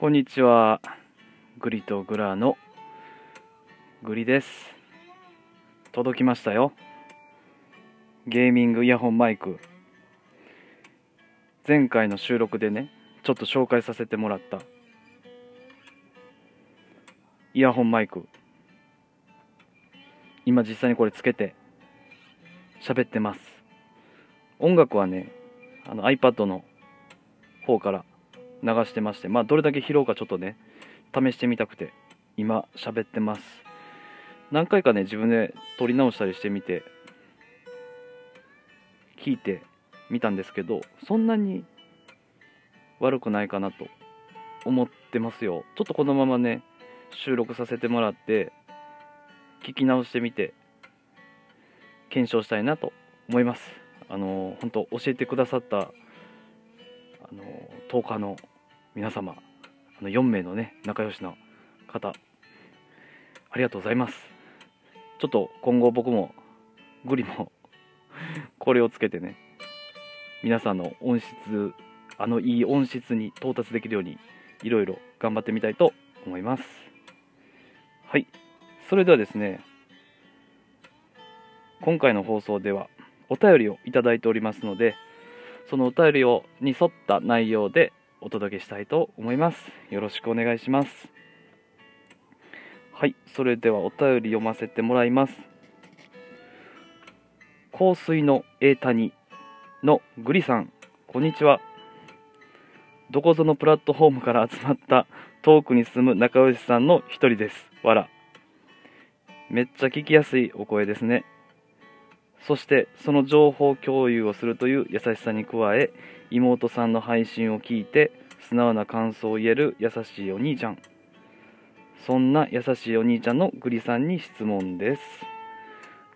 こんにちは。グリとグラのグリです。届きましたよ。ゲーミングイヤホンマイク。前回の収録でね、ちょっと紹介させてもらったイヤホンマイク。今実際にこれつけて喋ってます。音楽はね、あの iPad の方から流してまして、まあ、どれだけ拾うかちょっとね、試してみたくて、今、喋ってます。何回かね、自分で撮り直したりしてみて、聞いてみたんですけど、そんなに悪くないかなと思ってますよ。ちょっとこのままね、収録させてもらって、聞き直してみて、検証したいなと思います。あの本当教えてくださったあの10日の皆様あの4名のね仲良しの方ありがとうございます。ちょっと今後僕もグリも これをつけてね皆さんの音質あのいい音質に到達できるようにいろいろ頑張ってみたいと思います。はい。それではですね今回の放送ではお便りをいただいておりますのでそのお便りをに沿った内容でお届けしたいと思います。よろしくお願いします。はい、それではお便り読ませてもらいます。香水の英谷のグリさん、こんにちは。どこぞのプラットフォームから集まった遠くに住む仲良しさんの一人です。わら。めっちゃ聞きやすいお声ですね。そしてその情報共有をするという優しさに加え妹さんの配信を聞いて素直な感想を言える優しいお兄ちゃん。そんな優しいお兄ちゃんのグリさんに質問です。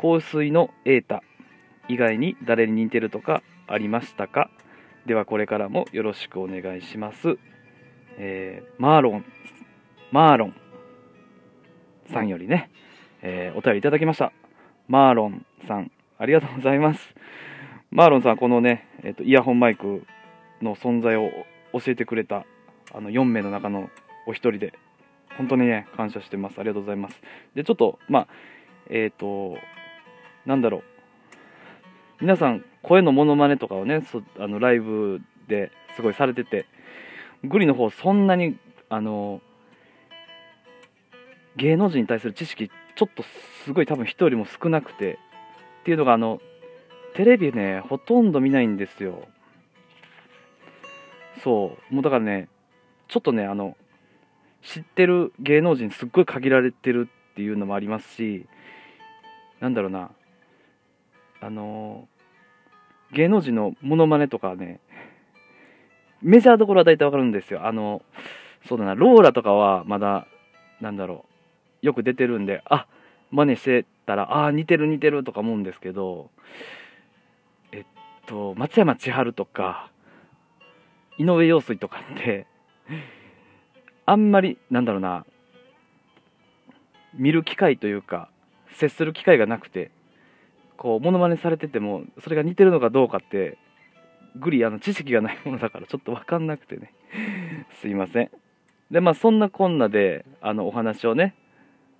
香水の瑛太。以外に誰に似てるとかありましたか？ではこれからもよろしくお願いします、えー、マーロン。マーロンさんよりね、えー、お便りいただきました。マーロンさんありがとうございます。マーロンさん、このね、えっと、イヤホンマイクの存在を教えてくれた、あの、4名の中のお一人で、本当にね、感謝してます。ありがとうございます。で、ちょっと、まあ、えっ、ー、と、なんだろう。皆さん、声のモノマネとかをね、そあのライブですごいされてて、グリの方、そんなに、あの、芸能人に対する知識、ちょっとすごい多分人よりも少なくて、っていうのがあのテレビねほとんど見ないんですよ。そう。もうだからねちょっとねあの知ってる芸能人すっごい限られてるっていうのもありますしなんだろうな。あの芸能人のモノマネとかねメジャーどころは大体わかるんですよ。あのそうだなローラとかはまだなんだろうよく出てるんであ真似してたら、ああ、似てる似てるとか思うんですけど、と、松山千春とか、井上陽水とかって、あんまり、なんだろうな、見る機会というか、接する機会がなくて、こう、モノマネされてても、それが似てるのかどうかって、グリ、あの、知識がないものだから、ちょっとわかんなくてね。すいません。で、まあ、そんなこんなで、あの、お話をね、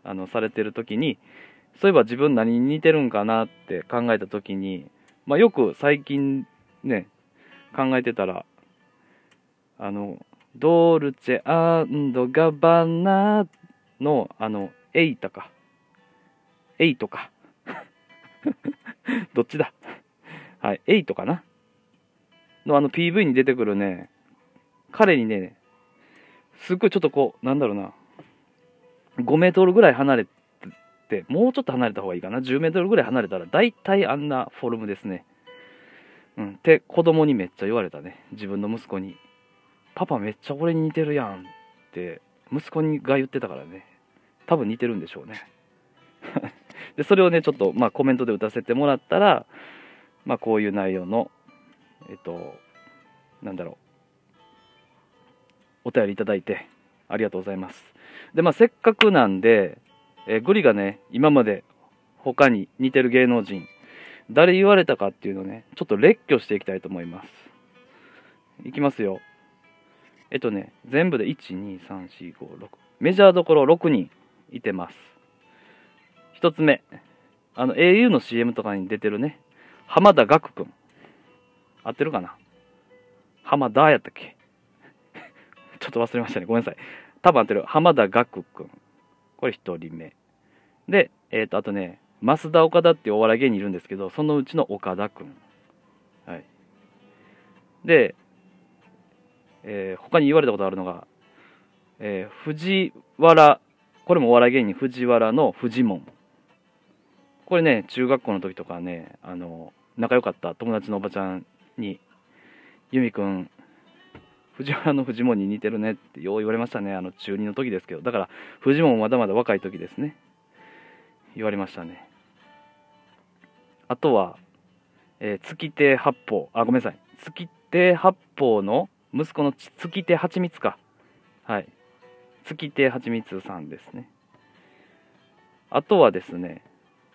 あの、されてる時に、そういえば自分何に似てるんかなって考えた時に、まあ、よく最近ね、考えてたら、あの、ドルチェガバナの、あの、エイタか。エイトか。どっちだ？はい、エイトかな？のあの PV に出てくるね、彼にね、すっごいちょっとこう、なんだろうな、5メートルぐらい離れて、もうちょっと離れた方がいいかな。10メートルぐらい離れたら、大体あんなフォルムですね。うん。って子供にめっちゃ言われたね。自分の息子に。パパめっちゃ俺に似てるやんって、息子にが言ってたからね。多分似てるんでしょうね。で、それをね、ちょっと、まあ、コメントで打たせてもらったら、まあ、こういう内容の、えっと、なんだろう、お便りいただいて、ありがとうございます。で、まあ、せっかくなんで、えー、グリがね、今まで他に似てる芸能人、誰言われたかっていうのをね、ちょっと列挙していきたいと思います。いきますよ。えっとね、全部で1、2、3、4、5、6。メジャーどころ6人いてます。一つ目、あの au の CM とかに出てるね、浜田岳くん。合ってるかな？浜田やったっけ？ちょっと忘れましたね。ごめんなさい。多分合ってる。浜田岳くん。これ一人目。で、えっ、ー、と、あとね、増田岡田っていうお笑い芸人いるんですけど、そのうちの岡田くん。はい。で、えー、他に言われたことあるのが、えー、藤原、これもお笑い芸人藤原の藤門。これね、中学校の時とかね、あの、仲良かった友達のおばちゃんに、由美くん、藤原の藤門に似てるねってよう言われましたね。あの、中2の時ですけど。だから、藤門まだまだ若い時ですね。言われましたね。あとは、えー、月亭八方。あ、ごめんなさい。月亭八方の息子の月亭八光か。はい。月亭八光さんですね。あとはですね、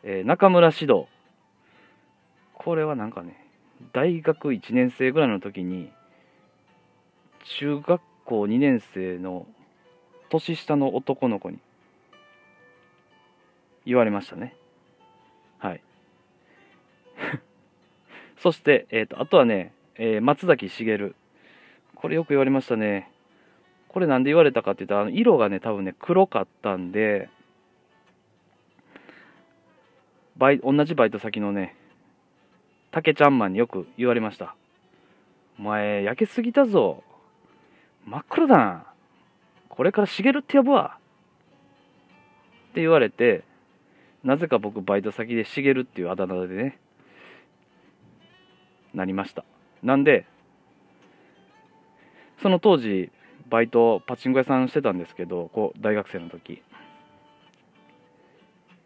えー、中村指導。これはなんかね、大学1年生ぐらいの時に、中学校2年生の年下の男の子に言われましたね。はい。そして、えっ、ー、と、あとはね、えー、松崎しげる。これよく言われましたね。これなんで言われたかって言ったら、あの色がね、多分ね、黒かったんで、バイ同じバイト先のね、竹ちゃんマンによく言われました。お前、焼けすぎたぞ。真っ黒だな。これからしげるって呼ぶわ。って言われて、なぜか僕バイト先でしげるっていうあだ名でね、なりました。なんで、その当時、バイト、パチンコ屋さんしてたんですけど、こう、大学生の時。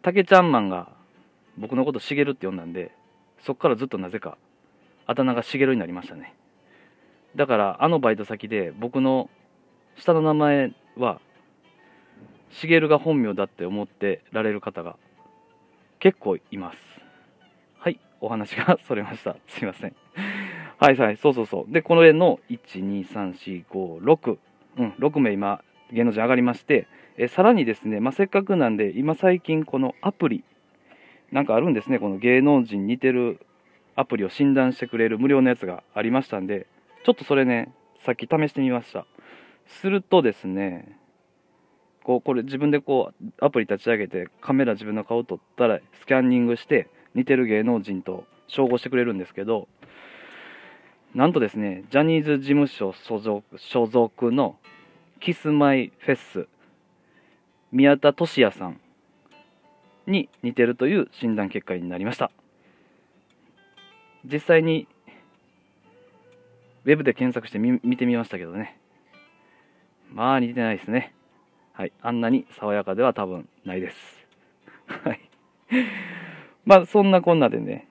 竹ちゃんマンが僕のことしげるって呼んだんで、そっからずっとなぜか、あだ名がしげるになりましたね。だから、あのバイト先で僕の下の名前は、しげるが本名だって思ってられる方が結構います。はい、お話がそれました。すいません。はいはい、そうそうそう。で、この絵の1、2、3、4、5、6。うん、6名今、芸能人上がりまして、えさらにですね、まあ、せっかくなんで、今最近このアプリ、なんかあるんですね、この芸能人似てるアプリを診断してくれる無料のやつがありましたんで、ちょっとそれね、さっき試してみました。するとですね、こう、これ自分でこう、アプリ立ち上げて、カメラ自分の顔を撮ったら、スキャンニングして、似てる芸能人と照合してくれるんですけど、なんとですね、ジャニーズ事務所所属所属のキスマイフェス、宮田俊也さんに似てるという診断結果になりました。実際に、ウェブで検索してみ見てみましたけどね。まあ似てないですね。はい。あんなに爽やかでは多分ないです。はい。まあそんなこんなでね、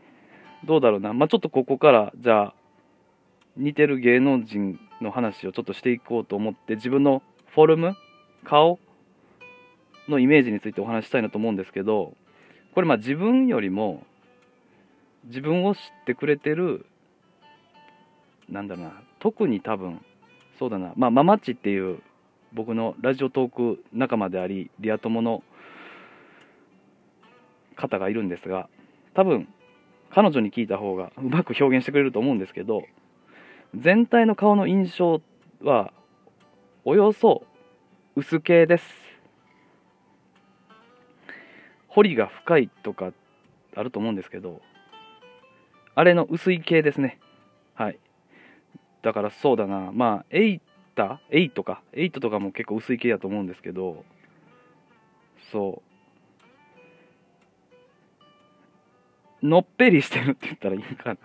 どうだろうな。まあちょっとここから、じゃあ、似てる芸能人の話をちょっとしていこうと思って自分のフォルム顔のイメージについてお話したいなと思うんですけどこれまあ自分よりも自分を知ってくれてるなんだろうな特に多分そうだなまあママッチっていう僕のラジオトーク仲間でありリア友の方がいるんですが多分彼女に聞いた方がうまく表現してくれると思うんですけど全体の顔の印象はおよそ薄系です。彫りが深いとかあると思うんですけどあれの薄い系ですね。はい。だからそうだな。まあエイタエイトか？エイトとかも結構薄い系だと思うんですけどそうのっぺりしてるって言ったらいいかな？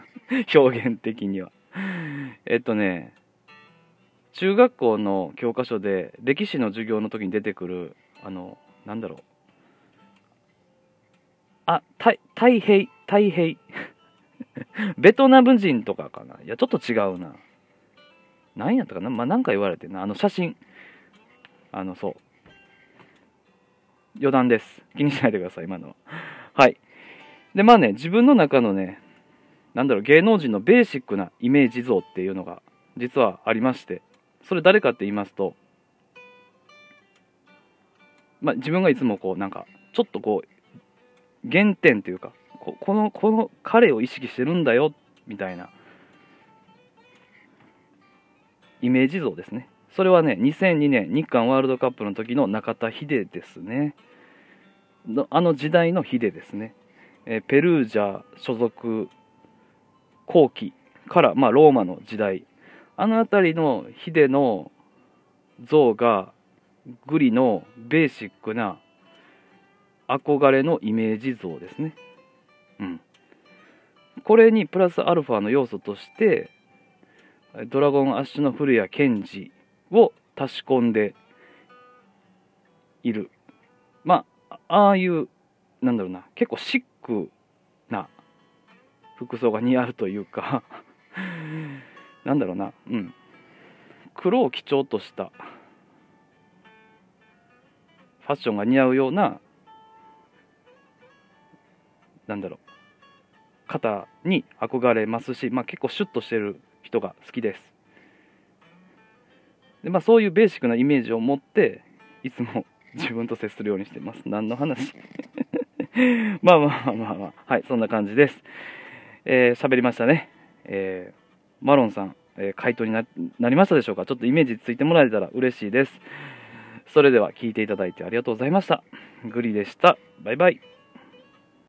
表現的にはえっとね、中学校の教科書で歴史の授業の時に出てくる、あの、なんだろう。あ、太平、太平。ベトナム人とかかな？いや、ちょっと違うな。何やったかな？まあ、なんか言われてな。あの写真。あの、そう。余談です。気にしないでください、今のは。はい。で、まあね、自分の中のね、なんだろう、芸能人のベーシックなイメージ像っていうのが実はありまして、それ誰かって言いますと、まあ、自分がいつもこうなんかちょっとこう原点というかここのこの彼を意識してるんだよみたいなイメージ像ですねそれはね2002年日韓ワールドカップの時の中田秀ですねのあの時代の秀ですね、えペルージャ所属後期から、まあ、ローマの時代あの辺りの秀の像がグリのベーシックな憧れのイメージ像ですね。うん。これにプラスアルファの要素として、ドラゴンアッシュの古谷健二を足し込んでいる。まあ、ああいう、なんだろうな、結構シックな服装が似合うというか、なんだろうな、うん。黒を基調としたファッションが似合うような、なんだろう、方に憧れますし、まあ、結構シュッとしてる人が好きです。で、まあ、そういうベーシックなイメージを持って、いつも 自分と接するようにしてます。何の話？まあまあまあまあまあ、はい、そんな感じです。えー喋りましたね。えーマロンさん、えー回答にななりましたでしょうか？ちょっとイメージついてもらえたら嬉しいです。それでは聞いていただいてありがとうございました。グリでした。バイバイ。